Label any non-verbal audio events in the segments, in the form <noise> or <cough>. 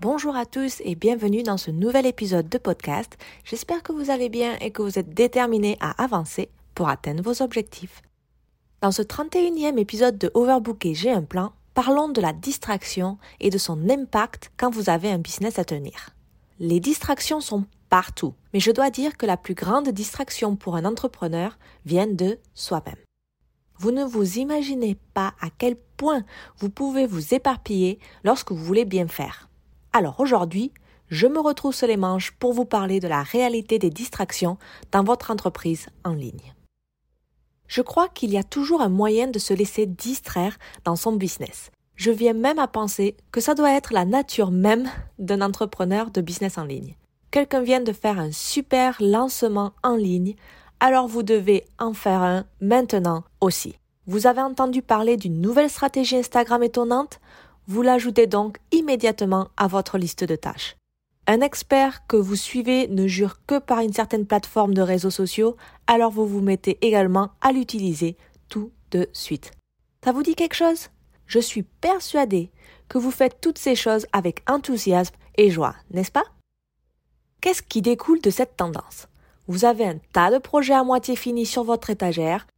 Bonjour à tous et bienvenue dans ce nouvel épisode de podcast. J'espère que vous allez bien et que vous êtes déterminés à avancer pour atteindre vos objectifs. Dans ce 31e épisode de Overbooké J'ai un plan, parlons de la distraction et de son impact quand vous avez un business à tenir. Les distractions sont partout, mais je dois dire que la plus grande distraction pour un entrepreneur vient de soi-même. Vous ne vous imaginez pas à quel point vous pouvez vous éparpiller lorsque vous voulez bien faire. Alors aujourd'hui, je me retrouve sur les manches pour vous parler de la réalité des distractions dans votre entreprise en ligne. Je crois qu'il y a toujours un moyen de se laisser distraire dans son business. Je viens même à penser que ça doit être la nature même d'un entrepreneur de business en ligne. Quelqu'un vient de faire un super lancement en ligne, alors vous devez en faire un maintenant aussi. Vous avez entendu parler d'une nouvelle stratégie Instagram étonnante? Vous l'ajoutez donc immédiatement à votre liste de tâches. Un expert que vous suivez ne jure que par une certaine plateforme de réseaux sociaux, alors vous vous mettez également à l'utiliser tout de suite. Ça vous dit quelque chose? Je suis persuadée que vous faites toutes ces choses avec enthousiasme et joie, n'est-ce pas? Qu'est-ce qui découle de cette tendance? Vous avez un tas de projets à moitié finis sur votre étagère,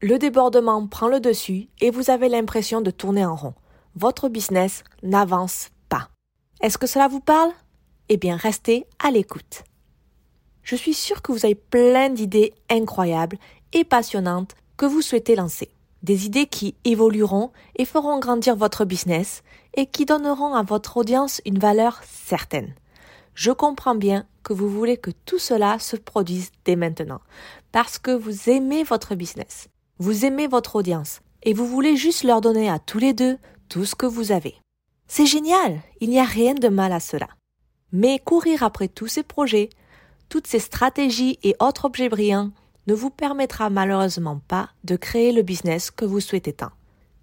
le débordement prend le dessus et vous avez l'impression de tourner en rond votre business n'avance pas. Est-ce que cela vous parle? Eh bien, restez à l'écoute. Je suis sûre que vous avez plein d'idées incroyables et passionnantes que vous souhaitez lancer. Des idées qui évolueront et feront grandir votre business et qui donneront à votre audience une valeur certaine. Je comprends bien que vous voulez que tout cela se produise dès maintenant parce que vous aimez votre business, vous aimez votre audience et vous voulez juste leur donner à tous les deux tout ce que vous avez. C'est génial, il n'y a rien de mal à cela. Mais courir après tous ces projets, toutes ces stratégies et autres objets brillants ne vous permettra malheureusement pas de créer le business que vous souhaitez tant.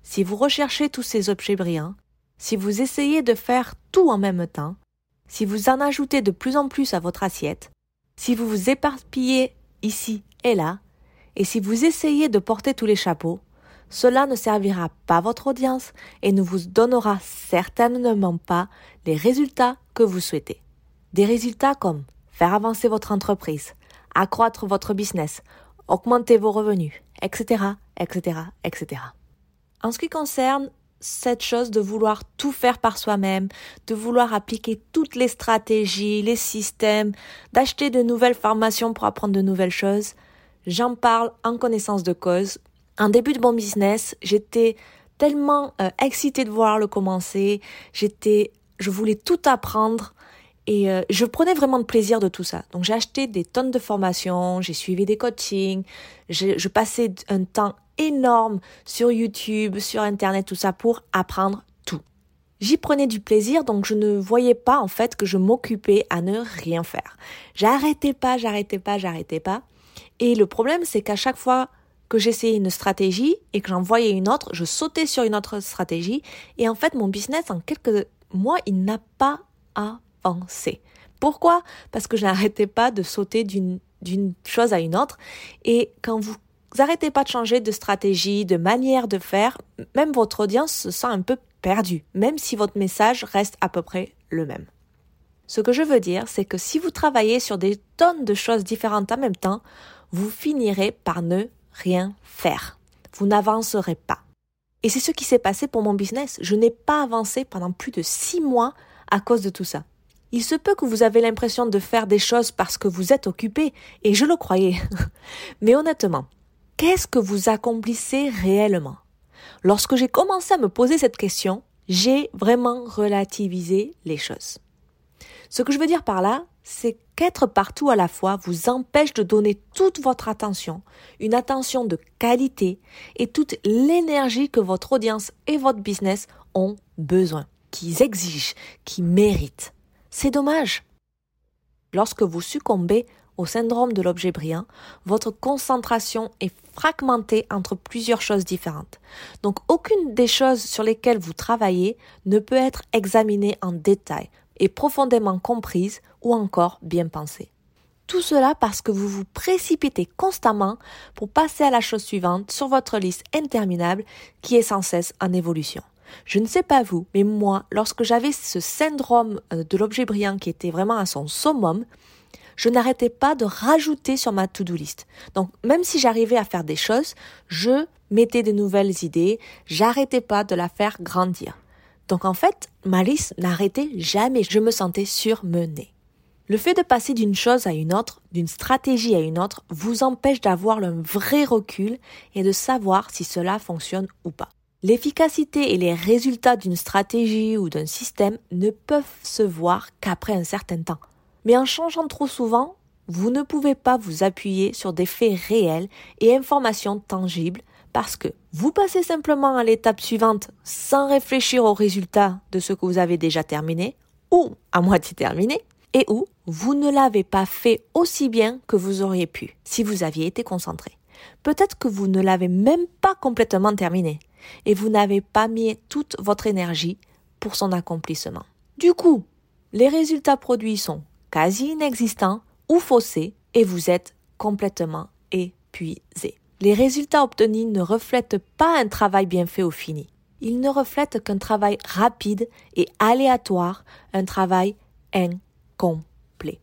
Si vous recherchez tous ces objets brillants, si vous essayez de faire tout en même temps, si vous en ajoutez de plus en plus à votre assiette, si vous vous éparpillez ici et là, et si vous essayez de porter tous les chapeaux, cela ne servira pas votre audience et ne vous donnera certainement pas les résultats que vous souhaitez. Des résultats comme faire avancer votre entreprise, accroître votre business, augmenter vos revenus, etc., etc., etc. En ce qui concerne cette chose de vouloir tout faire par soi-même, de vouloir appliquer toutes les stratégies, les systèmes, d'acheter de nouvelles formations pour apprendre de nouvelles choses, j'en parle en connaissance de cause en début de mon business, j'étais tellement euh, excitée de voir le commencer. J'étais, je voulais tout apprendre et euh, je prenais vraiment de plaisir de tout ça. Donc j'ai acheté des tonnes de formations, j'ai suivi des coachings, je, je passais un temps énorme sur YouTube, sur Internet, tout ça pour apprendre tout. J'y prenais du plaisir, donc je ne voyais pas en fait que je m'occupais à ne rien faire. J'arrêtais pas, j'arrêtais pas, j'arrêtais pas. Et le problème, c'est qu'à chaque fois que j'essayais une stratégie et que j'en voyais une autre, je sautais sur une autre stratégie et en fait mon business en quelques mois il n'a pas avancé. Pourquoi? Parce que je n'arrêtais pas de sauter d'une chose à une autre et quand vous n'arrêtez pas de changer de stratégie, de manière de faire, même votre audience se sent un peu perdue, même si votre message reste à peu près le même. Ce que je veux dire, c'est que si vous travaillez sur des tonnes de choses différentes en même temps, vous finirez par ne rien faire. Vous n'avancerez pas. Et c'est ce qui s'est passé pour mon business. Je n'ai pas avancé pendant plus de six mois à cause de tout ça. Il se peut que vous avez l'impression de faire des choses parce que vous êtes occupé, et je le croyais. <laughs> Mais honnêtement, qu'est-ce que vous accomplissez réellement? Lorsque j'ai commencé à me poser cette question, j'ai vraiment relativisé les choses. Ce que je veux dire par là, c'est qu'être partout à la fois vous empêche de donner toute votre attention, une attention de qualité et toute l'énergie que votre audience et votre business ont besoin. qu'ils exigent, qu'ils méritent. C'est dommage. Lorsque vous succombez au syndrome de l'objet brillant, votre concentration est fragmentée entre plusieurs choses différentes. Donc aucune des choses sur lesquelles vous travaillez ne peut être examinée en détail et profondément comprise ou encore bien pensée. Tout cela parce que vous vous précipitez constamment pour passer à la chose suivante sur votre liste interminable qui est sans cesse en évolution. Je ne sais pas vous, mais moi, lorsque j'avais ce syndrome euh, de l'objet brillant qui était vraiment à son summum, je n'arrêtais pas de rajouter sur ma to-do list. Donc, même si j'arrivais à faire des choses, je mettais des nouvelles idées, j'arrêtais pas de la faire grandir. Donc, en fait, ma liste n'arrêtait jamais, je me sentais surmenée. Le fait de passer d'une chose à une autre, d'une stratégie à une autre, vous empêche d'avoir un vrai recul et de savoir si cela fonctionne ou pas. L'efficacité et les résultats d'une stratégie ou d'un système ne peuvent se voir qu'après un certain temps. Mais en changeant trop souvent, vous ne pouvez pas vous appuyer sur des faits réels et informations tangibles parce que vous passez simplement à l'étape suivante sans réfléchir aux résultats de ce que vous avez déjà terminé ou à moitié terminé et où vous ne l'avez pas fait aussi bien que vous auriez pu si vous aviez été concentré. Peut-être que vous ne l'avez même pas complètement terminé et vous n'avez pas mis toute votre énergie pour son accomplissement. Du coup, les résultats produits sont quasi inexistants ou faussés et vous êtes complètement épuisé. Les résultats obtenus ne reflètent pas un travail bien fait au fini. Ils ne reflètent qu'un travail rapide et aléatoire, un travail incroyable complet.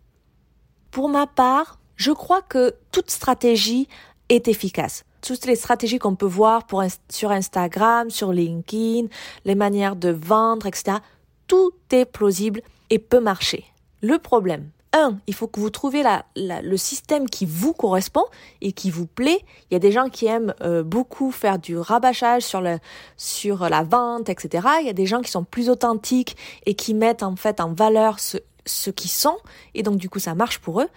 Pour ma part, je crois que toute stratégie est efficace. Toutes les stratégies qu'on peut voir sur Instagram, sur LinkedIn, les manières de vendre, etc., tout est plausible et peut marcher. Le problème, un, il faut que vous trouviez le système qui vous correspond et qui vous plaît. Il y a des gens qui aiment euh, beaucoup faire du rabâchage sur, la vente, etc. Il y a des gens qui sont plus authentiques et qui mettent en fait en valeur ce, ce qu'ils sont, et donc du coup ça marche pour eux,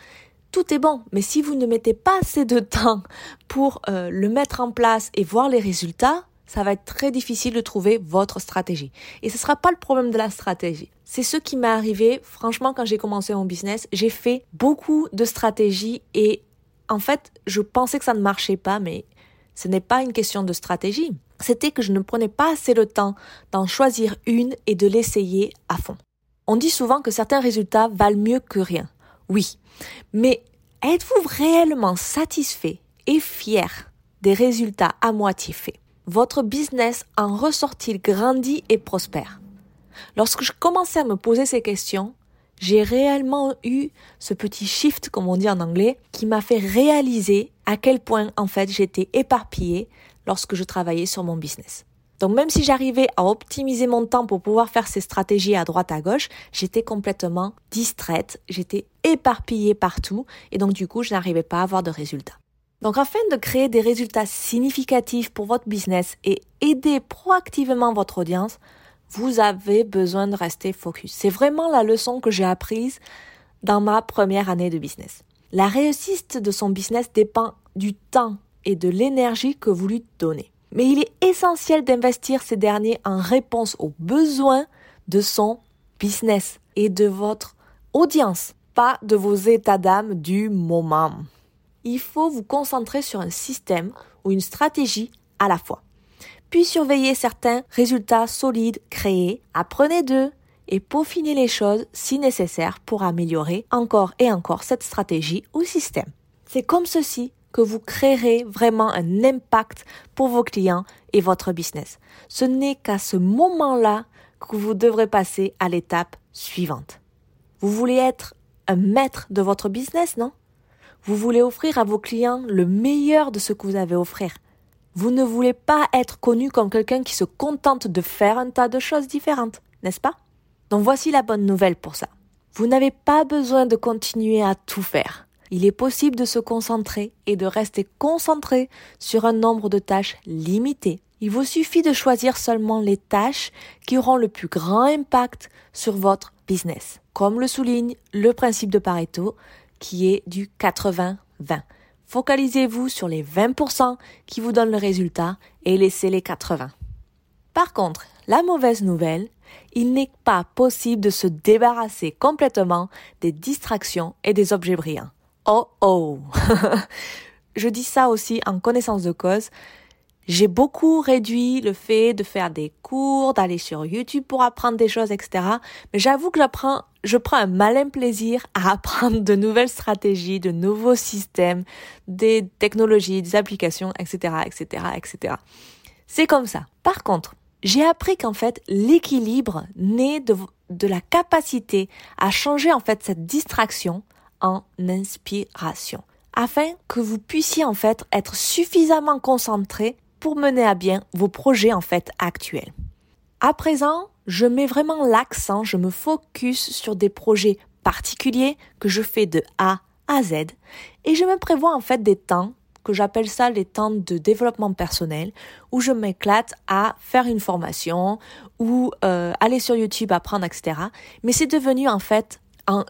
tout est bon. Mais si vous ne mettez pas assez de temps pour euh, le mettre en place et voir les résultats, ça va être très difficile de trouver votre stratégie. Et ce sera pas le problème de la stratégie. C'est ce qui m'est arrivé, franchement, quand j'ai commencé mon business. J'ai fait beaucoup de stratégies et en fait, je pensais que ça ne marchait pas, mais ce n'est pas une question de stratégie. C'était que je ne prenais pas assez le temps d'en choisir une et de l'essayer à fond. On dit souvent que certains résultats valent mieux que rien. Oui. Mais êtes-vous réellement satisfait et fier des résultats à moitié faits? Votre business en ressort-il grandi et prospère? Lorsque je commençais à me poser ces questions, j'ai réellement eu ce petit shift, comme on dit en anglais, qui m'a fait réaliser à quel point, en fait, j'étais éparpillée lorsque je travaillais sur mon business. Donc même si j'arrivais à optimiser mon temps pour pouvoir faire ces stratégies à droite à gauche, j'étais complètement distraite, j'étais éparpillée partout et donc du coup je n'arrivais pas à avoir de résultats. Donc afin de créer des résultats significatifs pour votre business et aider proactivement votre audience, vous avez besoin de rester focus. C'est vraiment la leçon que j'ai apprise dans ma première année de business. La réussite de son business dépend du temps et de l'énergie que vous lui donnez mais il est essentiel d'investir ces derniers en réponse aux besoins de son business et de votre audience, pas de vos états d'âme du moment. Il faut vous concentrer sur un système ou une stratégie à la fois. Puis surveiller certains résultats solides créés, apprenez d'eux et peaufinez les choses si nécessaire pour améliorer encore et encore cette stratégie ou système. C'est comme ceci que vous créerez vraiment un impact pour vos clients et votre business. Ce n'est qu'à ce moment-là que vous devrez passer à l'étape suivante. Vous voulez être un maître de votre business, non? Vous voulez offrir à vos clients le meilleur de ce que vous avez à offrir. Vous ne voulez pas être connu comme quelqu'un qui se contente de faire un tas de choses différentes, n'est-ce pas? Donc voici la bonne nouvelle pour ça. Vous n'avez pas besoin de continuer à tout faire il est possible de se concentrer et de rester concentré sur un nombre de tâches limité. Il vous suffit de choisir seulement les tâches qui auront le plus grand impact sur votre business, comme le souligne le principe de Pareto qui est du 80-20. Focalisez-vous sur les 20% qui vous donnent le résultat et laissez les 80. Par contre, la mauvaise nouvelle, Il n'est pas possible de se débarrasser complètement des distractions et des objets brillants. Oh oh <laughs> Je dis ça aussi en connaissance de cause. J'ai beaucoup réduit le fait de faire des cours, d'aller sur YouTube pour apprendre des choses, etc. Mais j'avoue que j'apprends, je prends un malin plaisir à apprendre de nouvelles stratégies, de nouveaux systèmes, des technologies, des applications, etc., etc., etc. C'est comme ça. Par contre, j'ai appris qu'en fait, l'équilibre naît de, de la capacité à changer en fait cette distraction en inspiration afin que vous puissiez en fait être suffisamment concentré pour mener à bien vos projets en fait actuels. À présent, je mets vraiment l'accent, je me focus sur des projets particuliers que je fais de A à Z et je me prévois en fait des temps que j'appelle ça les temps de développement personnel où je m'éclate à faire une formation ou euh, aller sur YouTube apprendre etc. Mais c'est devenu en fait,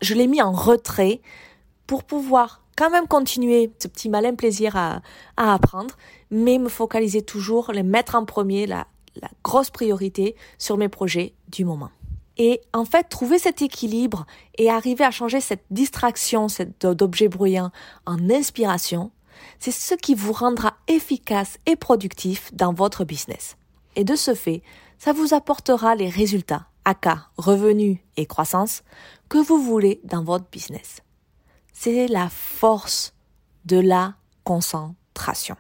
je l'ai mis en retrait pour pouvoir quand même continuer ce petit malin plaisir à, à apprendre, mais me focaliser toujours, les mettre en premier, la, la grosse priorité sur mes projets du moment. Et en fait, trouver cet équilibre et arriver à changer cette distraction d'objets bruyants en inspiration, c'est ce qui vous rendra efficace et productif dans votre business. Et de ce fait, ça vous apportera les résultats, aka revenus et croissance, que vous voulez dans votre business c'est la force de la concentration.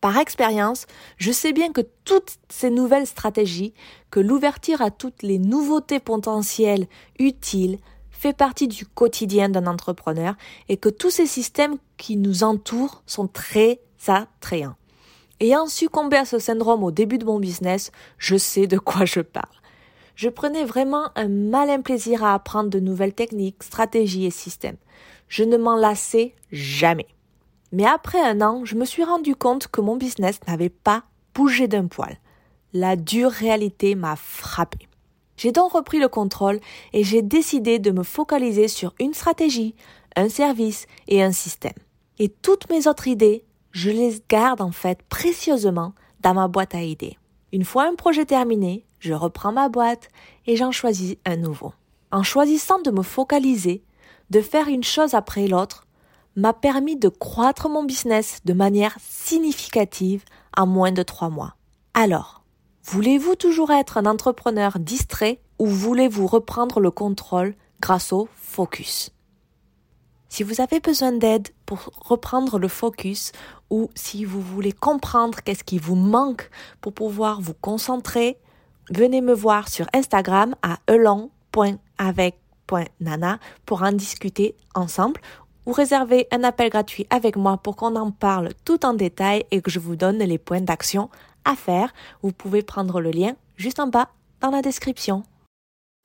Par expérience, je sais bien que toutes ces nouvelles stratégies, que l'ouverture à toutes les nouveautés potentielles utiles, fait partie du quotidien d'un entrepreneur et que tous ces systèmes qui nous entourent sont très attrayants. Ayant succombé à ce syndrome au début de mon business, je sais de quoi je parle. Je prenais vraiment un malin plaisir à apprendre de nouvelles techniques, stratégies et systèmes je ne m'en lassais jamais. Mais après un an, je me suis rendu compte que mon business n'avait pas bougé d'un poil. La dure réalité m'a frappé. J'ai donc repris le contrôle et j'ai décidé de me focaliser sur une stratégie, un service et un système. Et toutes mes autres idées, je les garde en fait précieusement dans ma boîte à idées. Une fois un projet terminé, je reprends ma boîte et j'en choisis un nouveau. En choisissant de me focaliser de faire une chose après l'autre m'a permis de croître mon business de manière significative en moins de trois mois. Alors, voulez-vous toujours être un entrepreneur distrait ou voulez-vous reprendre le contrôle grâce au focus? Si vous avez besoin d'aide pour reprendre le focus ou si vous voulez comprendre qu'est-ce qui vous manque pour pouvoir vous concentrer, venez me voir sur Instagram à elon.avec nana pour en discuter ensemble ou réserver un appel gratuit avec moi pour qu'on en parle tout en détail et que je vous donne les points d'action à faire. Vous pouvez prendre le lien juste en bas dans la description.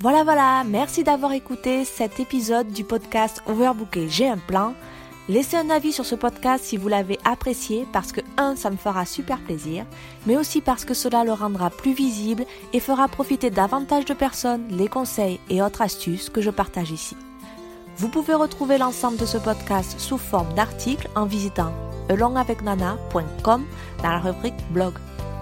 Voilà, voilà, merci d'avoir écouté cet épisode du podcast Overbooké, j'ai un plan. Laissez un avis sur ce podcast si vous l'avez apprécié parce que, un, ça me fera super plaisir, mais aussi parce que cela le rendra plus visible et fera profiter davantage de personnes les conseils et autres astuces que je partage ici. Vous pouvez retrouver l'ensemble de ce podcast sous forme d'articles en visitant alongavecnana.com dans la rubrique blog.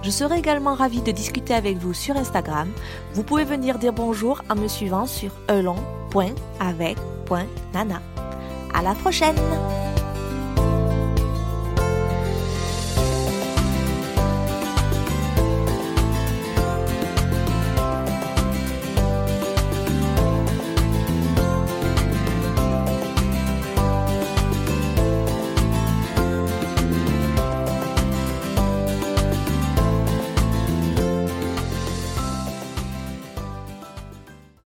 Je serai également ravie de discuter avec vous sur Instagram. Vous pouvez venir dire bonjour en me suivant sur elong.avec.nana. À la prochaine!